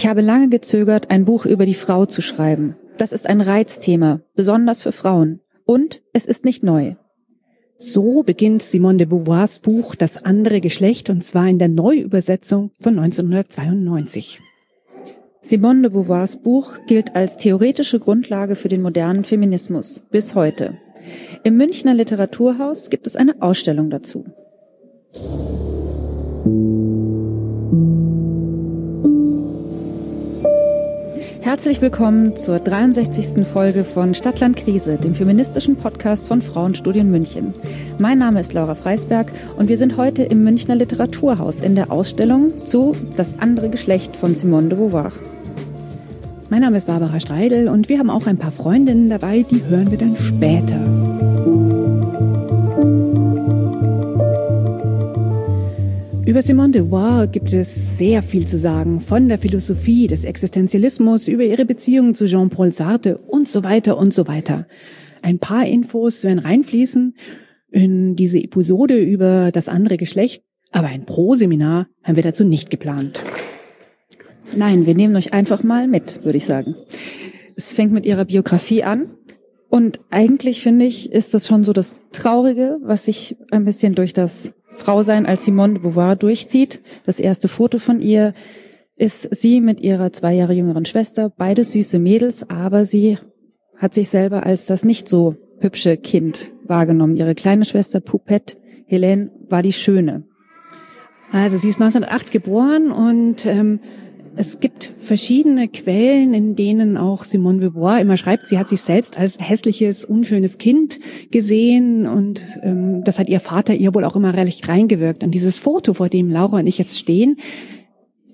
Ich habe lange gezögert, ein Buch über die Frau zu schreiben. Das ist ein Reizthema, besonders für Frauen. Und es ist nicht neu. So beginnt Simone de Beauvoirs Buch Das andere Geschlecht und zwar in der Neuübersetzung von 1992. Simone de Beauvoirs Buch gilt als theoretische Grundlage für den modernen Feminismus bis heute. Im Münchner Literaturhaus gibt es eine Ausstellung dazu. Herzlich willkommen zur 63. Folge von Stadtland Krise, dem feministischen Podcast von Frauenstudien München. Mein Name ist Laura Freisberg und wir sind heute im Münchner Literaturhaus in der Ausstellung zu Das andere Geschlecht von Simone de Beauvoir. Mein Name ist Barbara Streidel und wir haben auch ein paar Freundinnen dabei, die hören wir dann später. Über Simone de Beauvoir gibt es sehr viel zu sagen, von der Philosophie des Existenzialismus über ihre Beziehung zu Jean-Paul Sartre und so weiter und so weiter. Ein paar Infos werden reinfließen in diese Episode über das andere Geschlecht, aber ein Pro-Seminar haben wir dazu nicht geplant. Nein, wir nehmen euch einfach mal mit, würde ich sagen. Es fängt mit ihrer Biografie an. Und eigentlich finde ich, ist das schon so das Traurige, was sich ein bisschen durch das Frau sein als Simone de Beauvoir durchzieht. Das erste Foto von ihr ist sie mit ihrer zwei Jahre jüngeren Schwester, beide süße Mädels, aber sie hat sich selber als das nicht so hübsche Kind wahrgenommen. Ihre kleine Schwester Poupette, Helene, war die Schöne. Also sie ist 1908 geboren und ähm, es gibt verschiedene Quellen, in denen auch Simone de Beauvoir immer schreibt, sie hat sich selbst als hässliches, unschönes Kind gesehen und ähm, das hat ihr Vater ihr wohl auch immer recht reingewirkt. Und dieses Foto, vor dem Laura und ich jetzt stehen,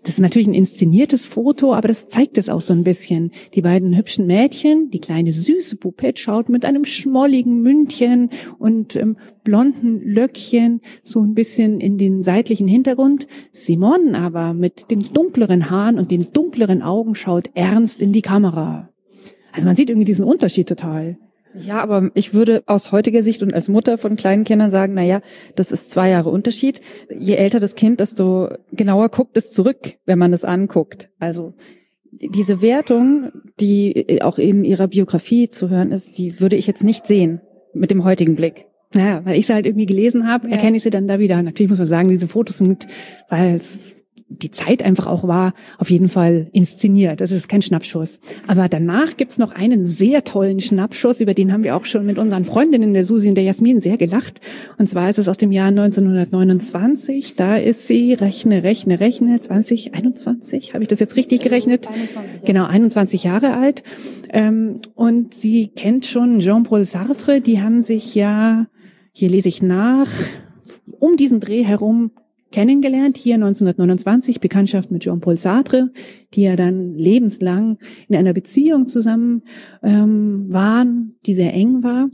das ist natürlich ein inszeniertes Foto, aber das zeigt es auch so ein bisschen. Die beiden hübschen Mädchen, die kleine süße Pupette schaut mit einem schmolligen Mündchen und ähm, blonden Löckchen so ein bisschen in den seitlichen Hintergrund. Simon aber mit den dunkleren Haaren und den dunkleren Augen schaut ernst in die Kamera. Also man sieht irgendwie diesen Unterschied total. Ja, aber ich würde aus heutiger Sicht und als Mutter von kleinen Kindern sagen, na ja, das ist zwei Jahre Unterschied. Je älter das Kind, desto genauer guckt es zurück, wenn man es anguckt. Also diese Wertung, die auch in ihrer Biografie zu hören ist, die würde ich jetzt nicht sehen mit dem heutigen Blick. Ja, weil ich sie halt irgendwie gelesen habe, erkenne ich sie dann da wieder. Natürlich muss man sagen, diese Fotos sind, weil die Zeit einfach auch war, auf jeden Fall inszeniert. Das ist kein Schnappschuss. Aber danach gibt's noch einen sehr tollen Schnappschuss, über den haben wir auch schon mit unseren Freundinnen, der Susi und der Jasmin, sehr gelacht. Und zwar ist es aus dem Jahr 1929. Da ist sie, rechne, rechne, rechne, 2021, habe ich das jetzt richtig gerechnet? 21, Genau, 21 Jahre alt. Ähm, und sie kennt schon Jean-Paul Sartre. Die haben sich ja, hier lese ich nach, um diesen Dreh herum kennengelernt, hier 1929, Bekanntschaft mit Jean-Paul Sartre, die ja dann lebenslang in einer Beziehung zusammen ähm, waren, die sehr eng war.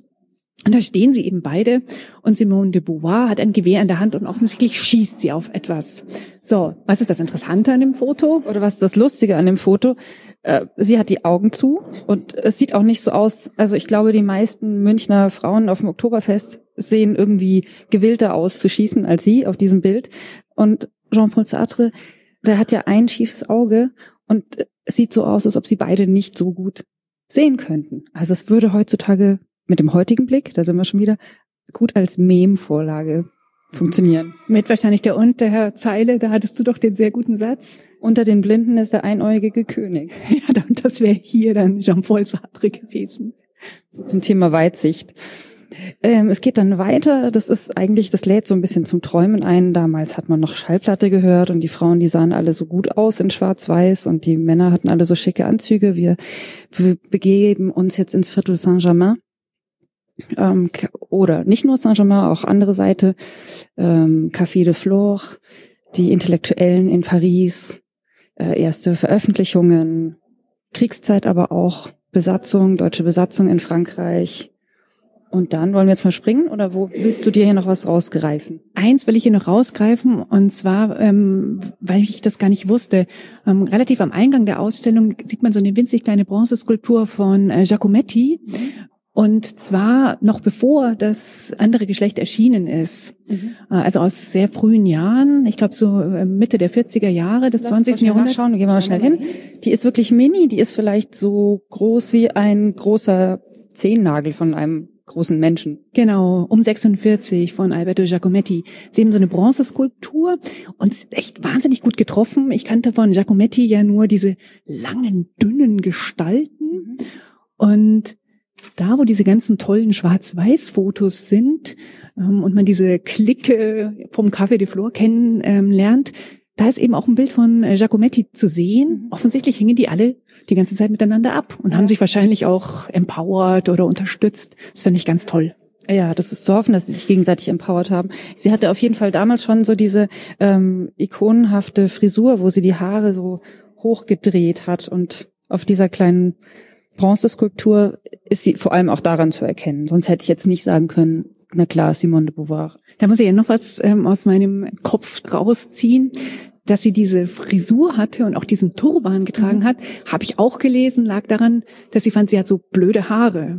Und da stehen sie eben beide und Simone de Beauvoir hat ein Gewehr in der Hand und offensichtlich schießt sie auf etwas. So, was ist das Interessante an dem Foto? Oder was ist das Lustige an dem Foto? Äh, sie hat die Augen zu und es sieht auch nicht so aus. Also ich glaube, die meisten Münchner Frauen auf dem Oktoberfest sehen irgendwie gewillter aus zu schießen als sie auf diesem Bild. Und Jean-Paul Sartre, der hat ja ein schiefes Auge und es sieht so aus, als ob sie beide nicht so gut sehen könnten. Also es würde heutzutage mit dem heutigen Blick, da sind wir schon wieder, gut als Mem-Vorlage funktionieren. Mit wahrscheinlich der Unterzeile, da hattest du doch den sehr guten Satz. Unter den Blinden ist der einäugige König. Ja, dann, das wäre hier dann Jean-Paul Sartre gewesen. So zum Thema Weitsicht. Ähm, es geht dann weiter. Das ist eigentlich, das lädt so ein bisschen zum Träumen ein. Damals hat man noch Schallplatte gehört und die Frauen, die sahen alle so gut aus in Schwarz-Weiß und die Männer hatten alle so schicke Anzüge. Wir, wir begeben uns jetzt ins Viertel Saint-Germain ähm, oder nicht nur Saint-Germain, auch andere Seite, ähm, Café de Flore, die Intellektuellen in Paris, äh, erste Veröffentlichungen, Kriegszeit aber auch, Besatzung, deutsche Besatzung in Frankreich. Und dann wollen wir jetzt mal springen oder wo willst du dir hier noch was rausgreifen? Eins will ich hier noch rausgreifen und zwar, ähm, weil ich das gar nicht wusste. Ähm, relativ am Eingang der Ausstellung sieht man so eine winzig kleine Bronzeskulptur von äh, Giacometti. Mhm Und zwar noch bevor das andere Geschlecht erschienen ist. Mhm. Also aus sehr frühen Jahren, ich glaube so äh, Mitte der 40er Jahre des Lass 20. Jahrhunderts. Schauen, gehen wir mal schnell hin. Die ist wirklich mini, die ist vielleicht so groß wie ein großer Zehennagel von einem großen Menschen. Genau, um 46 von Alberto Giacometti. Sie haben so eine Bronzeskulptur und echt wahnsinnig gut getroffen. Ich kannte von Giacometti ja nur diese langen, dünnen Gestalten. Mhm. Und da, wo diese ganzen tollen Schwarz-Weiß-Fotos sind ähm, und man diese Clique vom Café de Flor kennenlernt, ähm, da ist eben auch ein Bild von äh, Giacometti zu sehen. Mhm. Offensichtlich hingen die alle die ganze Zeit miteinander ab und ja. haben sich wahrscheinlich auch empowert oder unterstützt. Das finde ich ganz toll. Ja, das ist zu hoffen, dass sie sich gegenseitig empowert haben. Sie hatte auf jeden Fall damals schon so diese ähm, ikonenhafte Frisur, wo sie die Haare so hochgedreht hat und auf dieser kleinen Bronzeskulptur ist sie vor allem auch daran zu erkennen. Sonst hätte ich jetzt nicht sagen können, na klar, Simone de Beauvoir. Da muss ich ja noch was ähm, aus meinem Kopf rausziehen. Dass sie diese Frisur hatte und auch diesen Turban getragen mhm. hat, habe ich auch gelesen, lag daran, dass sie fand, sie hat so blöde Haare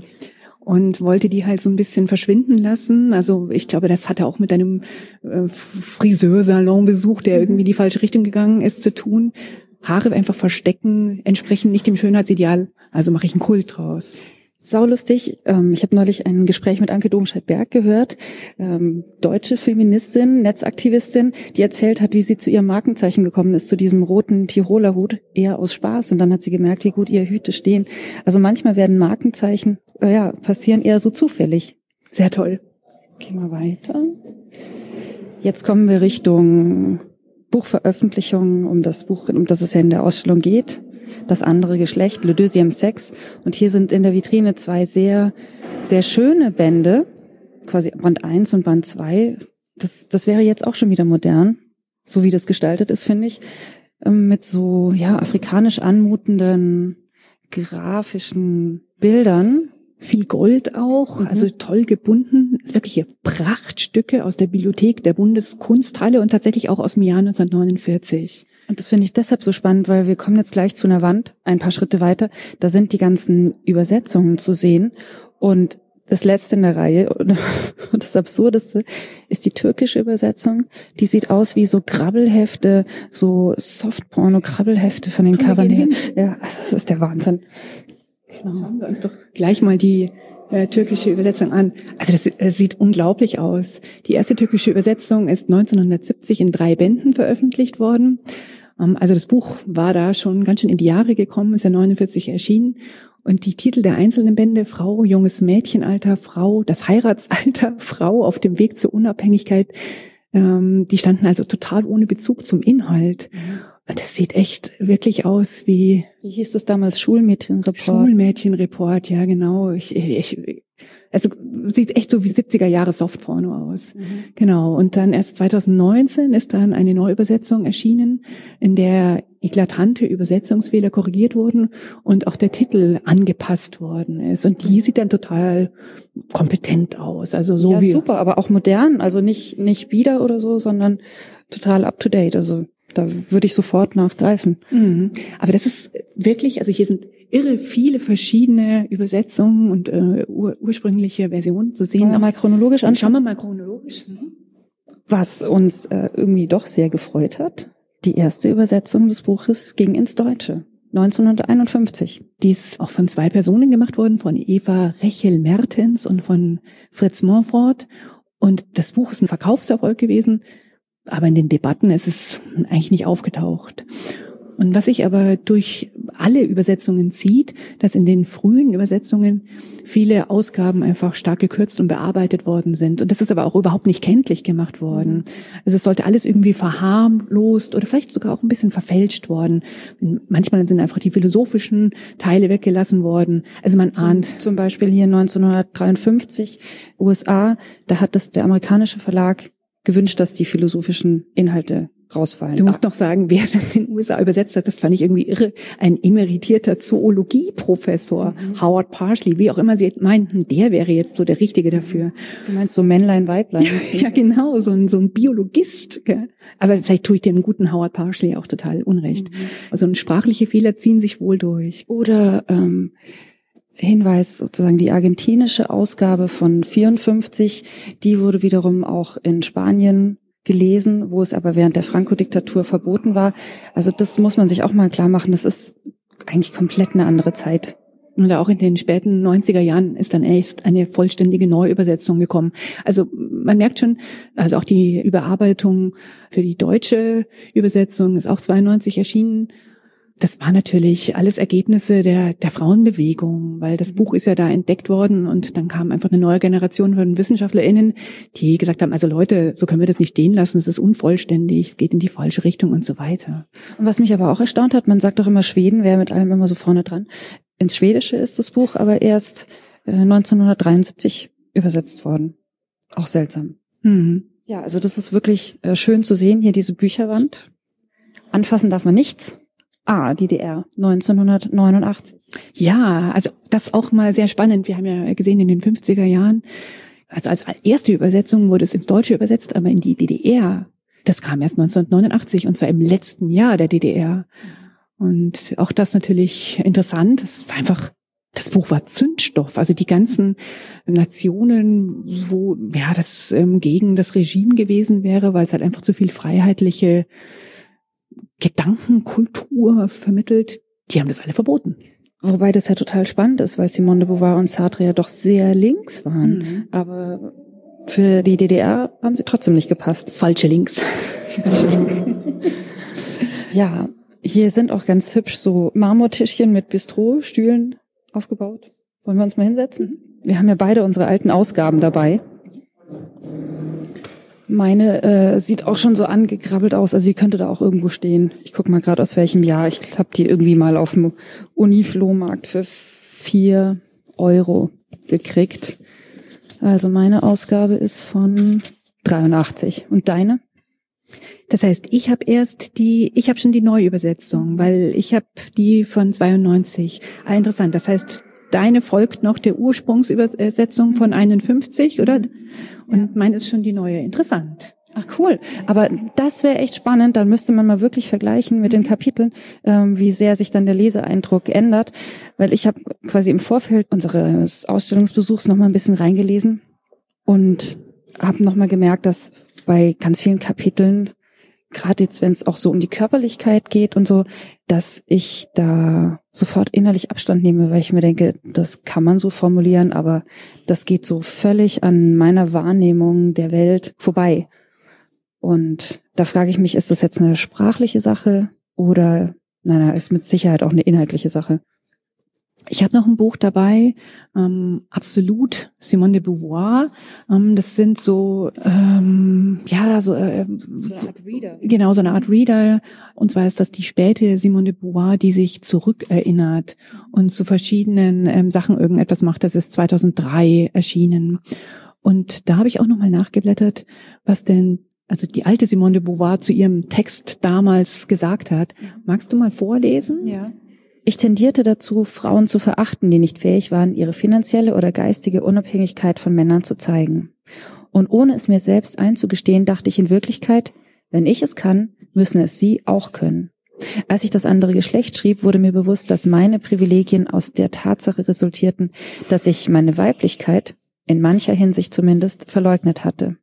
und wollte die halt so ein bisschen verschwinden lassen. Also ich glaube, das hatte auch mit einem äh, Friseursalonbesuch, der mhm. irgendwie die falsche Richtung gegangen ist, zu tun. Haare einfach verstecken, entsprechen nicht dem Schönheitsideal. Also mache ich einen Kult draus. Saulustig. Ähm, ich habe neulich ein Gespräch mit Anke Domscheit-Berg gehört, ähm, deutsche Feministin, Netzaktivistin, die erzählt hat, wie sie zu ihrem Markenzeichen gekommen ist, zu diesem roten Tiroler Hut, eher aus Spaß. Und dann hat sie gemerkt, wie gut ihre Hüte stehen. Also manchmal werden Markenzeichen, äh, ja, passieren eher so zufällig. Sehr toll. Gehen wir weiter. Jetzt kommen wir Richtung Buchveröffentlichung, um das Buch, um das es ja in der Ausstellung geht das andere Geschlecht, Le Deuxième Sex. Und hier sind in der Vitrine zwei sehr, sehr schöne Bände, quasi Band 1 und Band 2. Das, das wäre jetzt auch schon wieder modern, so wie das gestaltet ist, finde ich, ähm, mit so, ja, afrikanisch anmutenden, grafischen Bildern. Viel Gold auch, mhm. also toll gebunden. Wirkliche Prachtstücke aus der Bibliothek der Bundeskunsthalle und tatsächlich auch aus dem Jahr 1949. Und das finde ich deshalb so spannend, weil wir kommen jetzt gleich zu einer Wand, ein paar Schritte weiter. Da sind die ganzen Übersetzungen zu sehen. Und das letzte in der Reihe und das Absurdeste ist die türkische Übersetzung. Die sieht aus wie so Krabbelhefte, so Softporno-Krabbelhefte von den Covern her. Ja, das ist der Wahnsinn. Genau. Schauen wir uns doch gleich mal die äh, türkische Übersetzung an. Also das, das sieht unglaublich aus. Die erste türkische Übersetzung ist 1970 in drei Bänden veröffentlicht worden. Ähm, also das Buch war da schon ganz schön in die Jahre gekommen, ist ja 49 erschienen. Und die Titel der einzelnen Bände, Frau, junges Mädchenalter, Frau, das Heiratsalter, Frau auf dem Weg zur Unabhängigkeit, ähm, die standen also total ohne Bezug zum Inhalt. Mhm. Das sieht echt wirklich aus wie. Wie hieß das damals? Schulmädchenreport. Schulmädchenreport, ja genau. Ich, ich, also sieht echt so wie 70er Jahre Softporno aus. Mhm. Genau. Und dann erst 2019 ist dann eine Neuübersetzung erschienen, in der eklatante Übersetzungsfehler korrigiert wurden und auch der Titel angepasst worden ist. Und die sieht dann total kompetent aus. Also so ja, wie. super, aber auch modern. Also nicht, nicht wieder oder so, sondern total up to date. Also da würde ich sofort nachgreifen. Mhm. Aber das ist wirklich, also hier sind irre viele verschiedene Übersetzungen und äh, ur ursprüngliche Versionen zu sehen. Schauen wir mal chronologisch an. Schauen wir mal chronologisch. Mhm. Was uns äh, irgendwie doch sehr gefreut hat, die erste Übersetzung des Buches ging ins Deutsche. 1951. Die ist auch von zwei Personen gemacht worden, von Eva Rechel-Mertens und von Fritz Montfort. Und das Buch ist ein Verkaufserfolg gewesen. Aber in den Debatten ist es eigentlich nicht aufgetaucht. Und was sich aber durch alle Übersetzungen zieht, dass in den frühen Übersetzungen viele Ausgaben einfach stark gekürzt und bearbeitet worden sind. Und das ist aber auch überhaupt nicht kenntlich gemacht worden. Also es sollte alles irgendwie verharmlost oder vielleicht sogar auch ein bisschen verfälscht worden. Manchmal sind einfach die philosophischen Teile weggelassen worden. Also man ahnt. Zum, zum Beispiel hier 1953 USA, da hat das der amerikanische Verlag gewünscht, dass die philosophischen Inhalte rausfallen. Du musst noch sagen, wer es in den USA übersetzt hat, das fand ich irgendwie irre. Ein emeritierter Zoologieprofessor, mhm. Howard Parsley, wie auch immer sie meinten, der wäre jetzt so der Richtige dafür. Du meinst so Männlein, Weiblein? ja, genau, so ein, so ein Biologist. Gell? Aber vielleicht tue ich dem guten Howard Parsley auch total unrecht. Mhm. Also sprachliche Fehler ziehen sich wohl durch. Oder ähm, Hinweis sozusagen die argentinische Ausgabe von 54, die wurde wiederum auch in Spanien gelesen, wo es aber während der Franco-Diktatur verboten war. Also das muss man sich auch mal klar machen. Das ist eigentlich komplett eine andere Zeit. Und auch in den späten 90er Jahren ist dann erst eine vollständige Neuübersetzung gekommen. Also man merkt schon, also auch die Überarbeitung für die deutsche Übersetzung ist auch 92 erschienen das war natürlich alles Ergebnisse der, der Frauenbewegung, weil das Buch ist ja da entdeckt worden und dann kam einfach eine neue Generation von WissenschaftlerInnen, die gesagt haben, also Leute, so können wir das nicht stehen lassen, es ist unvollständig, es geht in die falsche Richtung und so weiter. Und was mich aber auch erstaunt hat, man sagt doch immer, Schweden wäre mit allem immer so vorne dran. Ins Schwedische ist das Buch aber erst 1973 äh, übersetzt worden. Auch seltsam. Mhm. Ja, also das ist wirklich äh, schön zu sehen, hier diese Bücherwand. Anfassen darf man nichts. Ah, DDR 1989. Ja, also das auch mal sehr spannend. Wir haben ja gesehen in den 50er Jahren, also als erste Übersetzung wurde es ins Deutsche übersetzt, aber in die DDR. Das kam erst 1989 und zwar im letzten Jahr der DDR. Und auch das natürlich interessant. Es war einfach das Buch war Zündstoff. Also die ganzen Nationen, wo ja das ähm, gegen das Regime gewesen wäre, weil es halt einfach zu viel freiheitliche Gedankenkultur vermittelt, die haben das alle verboten. Wobei das ja total spannend ist, weil Simone de Beauvoir und Sartre ja doch sehr links waren. Mhm. Aber für die DDR haben sie trotzdem nicht gepasst. Das falsche Links. falsche Links. ja, hier sind auch ganz hübsch so Marmortischchen mit Bistro-Stühlen aufgebaut. Wollen wir uns mal hinsetzen? Mhm. Wir haben ja beide unsere alten Ausgaben dabei. Meine äh, sieht auch schon so angekrabbelt aus, also sie könnte da auch irgendwo stehen. Ich guck mal gerade aus welchem Jahr. Ich habe die irgendwie mal auf dem Uniflohmarkt für vier Euro gekriegt. Also meine Ausgabe ist von 83. Und deine? Das heißt, ich habe erst die, ich habe schon die Neuübersetzung, weil ich habe die von 92. Ah, interessant. Das heißt, deine folgt noch der Ursprungsübersetzung von 51, oder? Und meine ist schon die neue. Interessant. Ach cool, aber das wäre echt spannend. Dann müsste man mal wirklich vergleichen mit den Kapiteln, ähm, wie sehr sich dann der Leseeindruck ändert. Weil ich habe quasi im Vorfeld unseres Ausstellungsbesuchs noch mal ein bisschen reingelesen und habe noch mal gemerkt, dass bei ganz vielen Kapiteln gerade jetzt, wenn es auch so um die Körperlichkeit geht und so, dass ich da sofort innerlich Abstand nehme, weil ich mir denke, das kann man so formulieren, aber das geht so völlig an meiner Wahrnehmung der Welt vorbei. Und da frage ich mich, ist das jetzt eine sprachliche Sache oder, nein, nein, ist mit Sicherheit auch eine inhaltliche Sache. Ich habe noch ein Buch dabei, ähm, Absolut, Simone de Beauvoir. Ähm, das sind so, ähm, ja, so, äh, so eine Art Reader. Genau, so eine Art Reader. Und zwar ist das die späte Simone de Beauvoir, die sich zurückerinnert und zu verschiedenen ähm, Sachen irgendetwas macht. Das ist 2003 erschienen. Und da habe ich auch nochmal nachgeblättert, was denn also die alte Simone de Beauvoir zu ihrem Text damals gesagt hat. Magst du mal vorlesen? Ja. Ich tendierte dazu, Frauen zu verachten, die nicht fähig waren, ihre finanzielle oder geistige Unabhängigkeit von Männern zu zeigen. Und ohne es mir selbst einzugestehen, dachte ich in Wirklichkeit, wenn ich es kann, müssen es sie auch können. Als ich das andere Geschlecht schrieb, wurde mir bewusst, dass meine Privilegien aus der Tatsache resultierten, dass ich meine Weiblichkeit, in mancher Hinsicht zumindest, verleugnet hatte.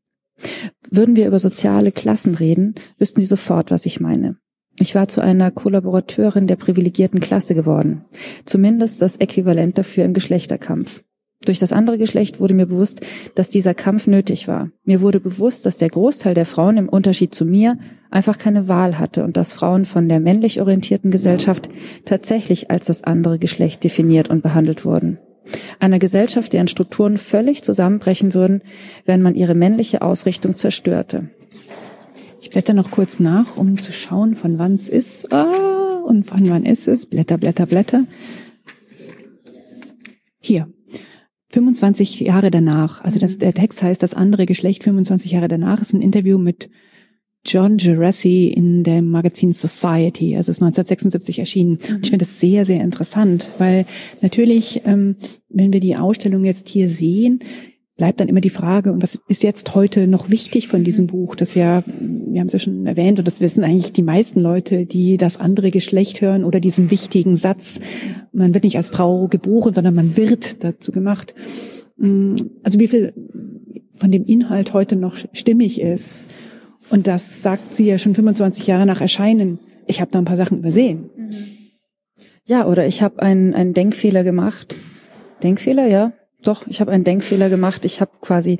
Würden wir über soziale Klassen reden, wüssten Sie sofort, was ich meine. Ich war zu einer Kollaborateurin der privilegierten Klasse geworden. Zumindest das Äquivalent dafür im Geschlechterkampf. Durch das andere Geschlecht wurde mir bewusst, dass dieser Kampf nötig war. Mir wurde bewusst, dass der Großteil der Frauen im Unterschied zu mir einfach keine Wahl hatte und dass Frauen von der männlich orientierten Gesellschaft tatsächlich als das andere Geschlecht definiert und behandelt wurden. Einer Gesellschaft, deren Strukturen völlig zusammenbrechen würden, wenn man ihre männliche Ausrichtung zerstörte. Ich blätter noch kurz nach, um zu schauen, von wann es ist. Ah, und von wann ist es? Blätter, Blätter, Blätter. Hier. 25 Jahre danach. Also das, der Text heißt Das andere Geschlecht 25 Jahre danach. Ist ein Interview mit John Gerasi in dem Magazin Society. Also es ist 1976 erschienen. Und ich finde das sehr, sehr interessant, weil natürlich, ähm, wenn wir die Ausstellung jetzt hier sehen, bleibt dann immer die Frage, und was ist jetzt heute noch wichtig von diesem Buch? Das ja, wir haben es ja schon erwähnt, und das wissen eigentlich die meisten Leute, die das andere Geschlecht hören oder diesen wichtigen Satz, man wird nicht als Frau geboren, sondern man wird dazu gemacht. Mm, also wie viel von dem Inhalt heute noch stimmig ist. Und das sagt sie ja schon 25 Jahre nach Erscheinen. Ich habe da ein paar Sachen übersehen. Ja, oder ich habe einen, einen Denkfehler gemacht. Denkfehler, ja, doch, ich habe einen Denkfehler gemacht. Ich habe quasi,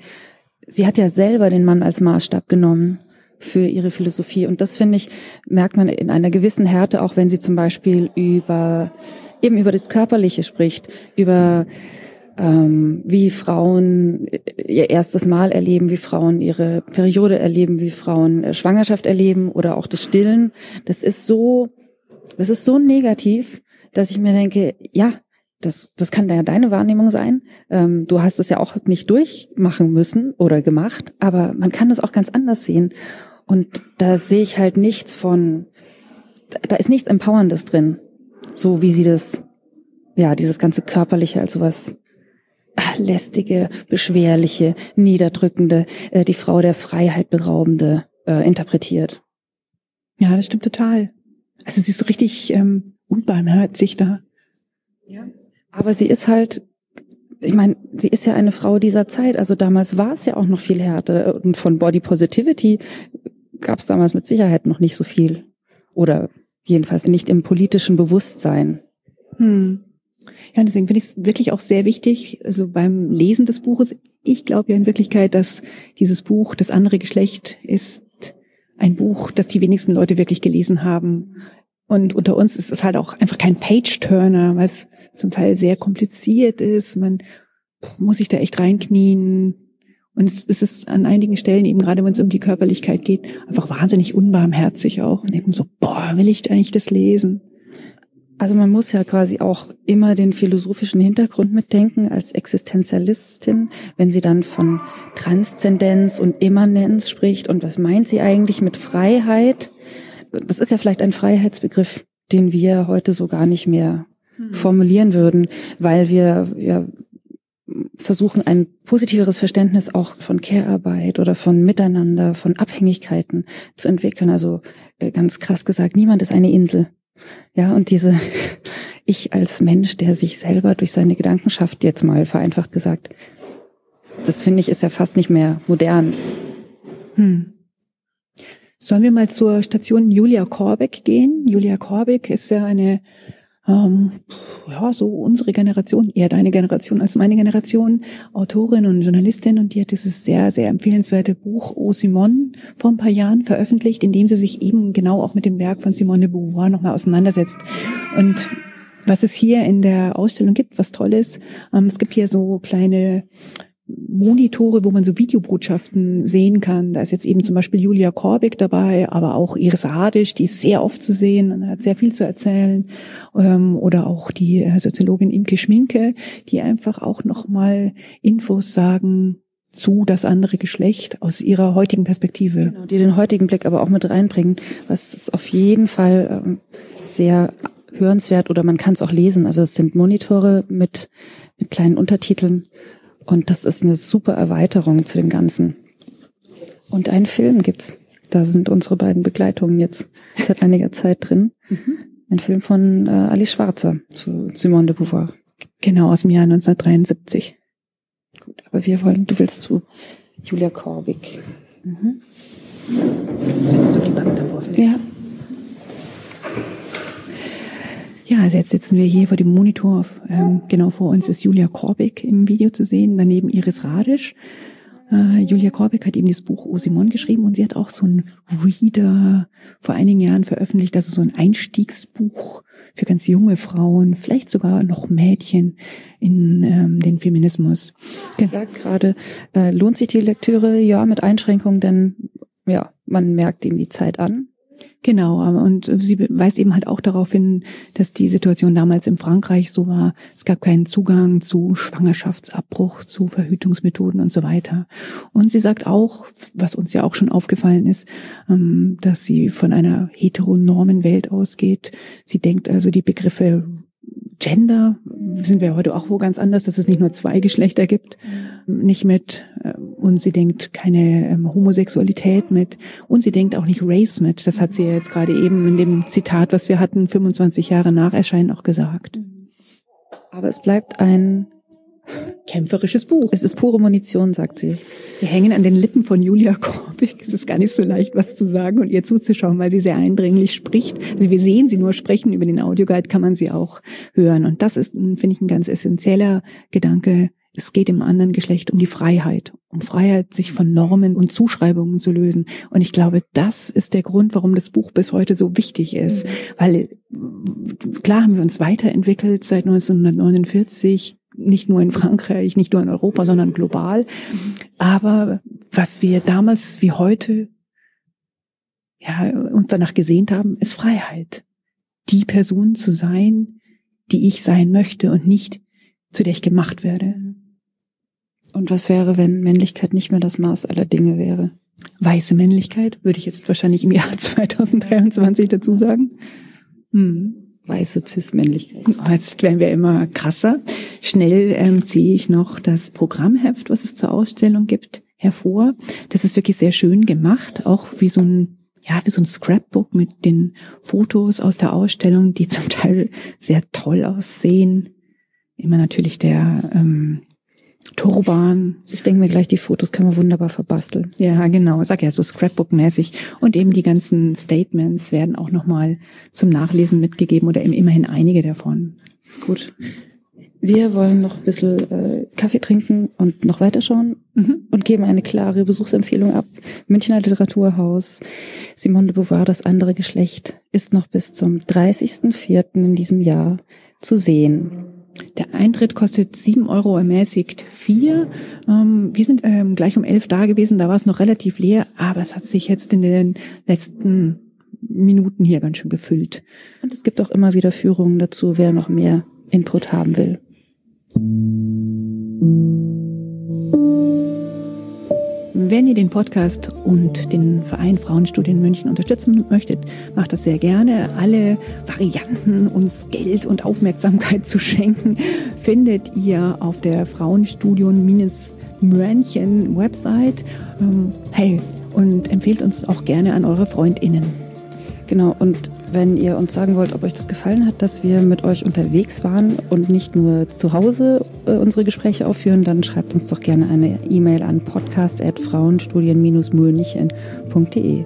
sie hat ja selber den Mann als Maßstab genommen für ihre Philosophie. Und das finde ich, merkt man in einer gewissen Härte, auch wenn sie zum Beispiel über, eben über das Körperliche spricht, über ähm, wie Frauen ihr erstes Mal erleben, wie Frauen ihre Periode erleben, wie Frauen äh, Schwangerschaft erleben oder auch das Stillen. Das ist so, das ist so negativ, dass ich mir denke, ja, das, das kann ja deine Wahrnehmung sein. Ähm, du hast es ja auch nicht durchmachen müssen oder gemacht, aber man kann das auch ganz anders sehen. Und da sehe ich halt nichts von, da ist nichts Empowerndes drin. So wie sie das, ja, dieses ganze Körperliche als sowas ach, lästige, beschwerliche, niederdrückende, äh, die Frau der Freiheit beraubende äh, interpretiert. Ja, das stimmt total. Also sie ist so richtig ähm, unbarmherzig da. Ja. Aber sie ist halt, ich meine, sie ist ja eine Frau dieser Zeit. Also damals war es ja auch noch viel härter. Und von Body Positivity gab es damals mit Sicherheit noch nicht so viel. Oder jedenfalls nicht im politischen Bewusstsein. Hm. Ja, deswegen finde ich es wirklich auch sehr wichtig, also beim Lesen des Buches. Ich glaube ja in Wirklichkeit, dass dieses Buch, das andere Geschlecht, ist ein Buch, das die wenigsten Leute wirklich gelesen haben. Und unter uns ist es halt auch einfach kein Page-Turner, es zum Teil sehr kompliziert ist. Man muss sich da echt reinknien. Und es ist an einigen Stellen, eben gerade wenn es um die Körperlichkeit geht, einfach wahnsinnig unbarmherzig auch. Und eben so, boah, will ich eigentlich das lesen? Also man muss ja quasi auch immer den philosophischen Hintergrund mitdenken als Existenzialistin, wenn sie dann von Transzendenz und Immanenz spricht. Und was meint sie eigentlich mit Freiheit? Das ist ja vielleicht ein Freiheitsbegriff, den wir heute so gar nicht mehr hm. formulieren würden, weil wir ja versuchen, ein positiveres Verständnis auch von Care-Arbeit oder von Miteinander, von Abhängigkeiten zu entwickeln. Also äh, ganz krass gesagt, niemand ist eine Insel. Ja, und diese, ich als Mensch, der sich selber durch seine Gedanken schafft, jetzt mal vereinfacht gesagt, das finde ich ist ja fast nicht mehr modern. Hm. Sollen wir mal zur Station Julia Korbeck gehen? Julia Korbeck ist ja eine, ähm, ja, so unsere Generation, eher deine Generation als meine Generation, Autorin und Journalistin und die hat dieses sehr, sehr empfehlenswerte Buch O Simone vor ein paar Jahren veröffentlicht, in dem sie sich eben genau auch mit dem Werk von Simone de Beauvoir nochmal auseinandersetzt. Und was es hier in der Ausstellung gibt, was toll ist, ähm, es gibt hier so kleine Monitore, wo man so Videobotschaften sehen kann. Da ist jetzt eben zum Beispiel Julia Korbig dabei, aber auch Iris Radisch, die ist sehr oft zu sehen und hat sehr viel zu erzählen. Ähm, oder auch die äh, Soziologin Imke Schminke, die einfach auch nochmal Infos sagen zu das andere Geschlecht aus ihrer heutigen Perspektive. Genau, die den heutigen Blick aber auch mit reinbringen, was ist auf jeden Fall ähm, sehr hörenswert oder man kann es auch lesen. Also es sind Monitore mit, mit kleinen Untertiteln und das ist eine super Erweiterung zu dem Ganzen. Und einen Film gibt's. Da sind unsere beiden Begleitungen jetzt seit einiger Zeit drin. Mhm. Ein Film von äh, Alice Schwarzer zu Simone de Beauvoir. Genau, aus dem Jahr 1973. Gut, aber wir wollen, du willst zu Julia Korbig. Mhm. Setz uns auf die Bank davor vielleicht. Ja. Ja, also jetzt sitzen wir hier vor dem Monitor. Ähm, genau vor uns ist Julia Korbig im Video zu sehen, daneben Iris Radisch. Äh, Julia Korbig hat eben das Buch O Simon geschrieben und sie hat auch so ein Reader vor einigen Jahren veröffentlicht, also so ein Einstiegsbuch für ganz junge Frauen, vielleicht sogar noch Mädchen in ähm, den Feminismus. Sie sagt gerade, äh, lohnt sich die Lektüre? Ja, mit Einschränkungen, denn ja, man merkt ihm die Zeit an. Genau, und sie weist eben halt auch darauf hin, dass die Situation damals in Frankreich so war. Es gab keinen Zugang zu Schwangerschaftsabbruch, zu Verhütungsmethoden und so weiter. Und sie sagt auch, was uns ja auch schon aufgefallen ist, ähm, dass sie von einer heteronormen Welt ausgeht. Sie denkt also die Begriffe Gender sind wir heute auch wo ganz anders, dass es nicht nur zwei Geschlechter gibt, nicht mit äh, und sie denkt keine ähm, Homosexualität mit und sie denkt auch nicht Race mit. Das hat sie ja jetzt gerade eben in dem Zitat, was wir hatten, 25 Jahre nach Erscheinen auch gesagt. Aber es bleibt ein kämpferisches Buch. Es ist pure Munition, sagt sie. Wir hängen an den Lippen von Julia Korbig. Es ist gar nicht so leicht, was zu sagen und ihr zuzuschauen, weil sie sehr eindringlich spricht. Also wir sehen sie nur sprechen, über den Audioguide kann man sie auch hören. Und das ist, finde ich, ein ganz essentieller Gedanke. Es geht im anderen Geschlecht um die Freiheit, um Freiheit, sich von Normen und Zuschreibungen zu lösen. Und ich glaube, das ist der Grund, warum das Buch bis heute so wichtig ist. Mhm. Weil klar haben wir uns weiterentwickelt seit 1949 nicht nur in Frankreich, nicht nur in Europa, sondern global. Aber was wir damals wie heute ja, uns danach gesehnt haben, ist Freiheit. Die Person zu sein, die ich sein möchte und nicht zu der ich gemacht werde. Und was wäre, wenn Männlichkeit nicht mehr das Maß aller Dinge wäre? Weiße Männlichkeit, würde ich jetzt wahrscheinlich im Jahr 2023 dazu sagen. Hm weiße Cis-Männlichkeit. Jetzt werden wir immer krasser. Schnell ähm, ziehe ich noch das Programmheft, was es zur Ausstellung gibt, hervor. Das ist wirklich sehr schön gemacht, auch wie so ein ja, wie so ein Scrapbook mit den Fotos aus der Ausstellung, die zum Teil sehr toll aussehen. Immer natürlich der ähm, Turban. Ich denke mir gleich, die Fotos können wir wunderbar verbasteln. Ja, genau. Sag ja so Scrapbook-mäßig. Und eben die ganzen Statements werden auch nochmal zum Nachlesen mitgegeben oder eben immerhin einige davon. Gut. Wir wollen noch ein bisschen äh, Kaffee trinken und noch weiterschauen mhm. und geben eine klare Besuchsempfehlung ab. Münchner Literaturhaus, Simone de Beauvoir, das andere Geschlecht, ist noch bis zum 30.04. in diesem Jahr zu sehen. Der Eintritt kostet sieben Euro ermäßigt vier. Ähm, wir sind ähm, gleich um elf da gewesen, da war es noch relativ leer, aber es hat sich jetzt in den letzten Minuten hier ganz schön gefüllt. Und es gibt auch immer wieder Führungen dazu, wer noch mehr Input haben will. Wenn ihr den Podcast und den Verein Frauenstudien München unterstützen möchtet, macht das sehr gerne. Alle Varianten, uns Geld und Aufmerksamkeit zu schenken, findet ihr auf der Frauenstudion-München Website. Ähm, hey, und empfehlt uns auch gerne an eure FreundInnen. Genau, und wenn ihr uns sagen wollt, ob euch das gefallen hat, dass wir mit euch unterwegs waren und nicht nur zu Hause äh, unsere Gespräche aufführen, dann schreibt uns doch gerne eine E-Mail an podcast.frauenstudien-münchen.de.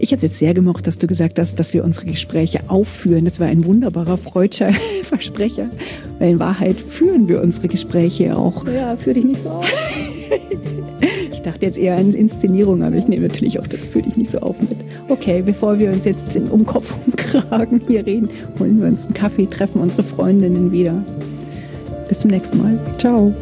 Ich habe es jetzt sehr gemocht, dass du gesagt hast, dass wir unsere Gespräche aufführen. Das war ein wunderbarer freudscher Versprecher. Weil in Wahrheit führen wir unsere Gespräche auch. Ja, führ dich nicht so auf. ich dachte jetzt eher an Inszenierung, aber ich nehme natürlich auch das führ dich nicht so auf mit. Okay, bevor wir uns jetzt in Umkopf und Kragen hier reden, holen wir uns einen Kaffee, treffen unsere Freundinnen wieder. Bis zum nächsten Mal. Ciao.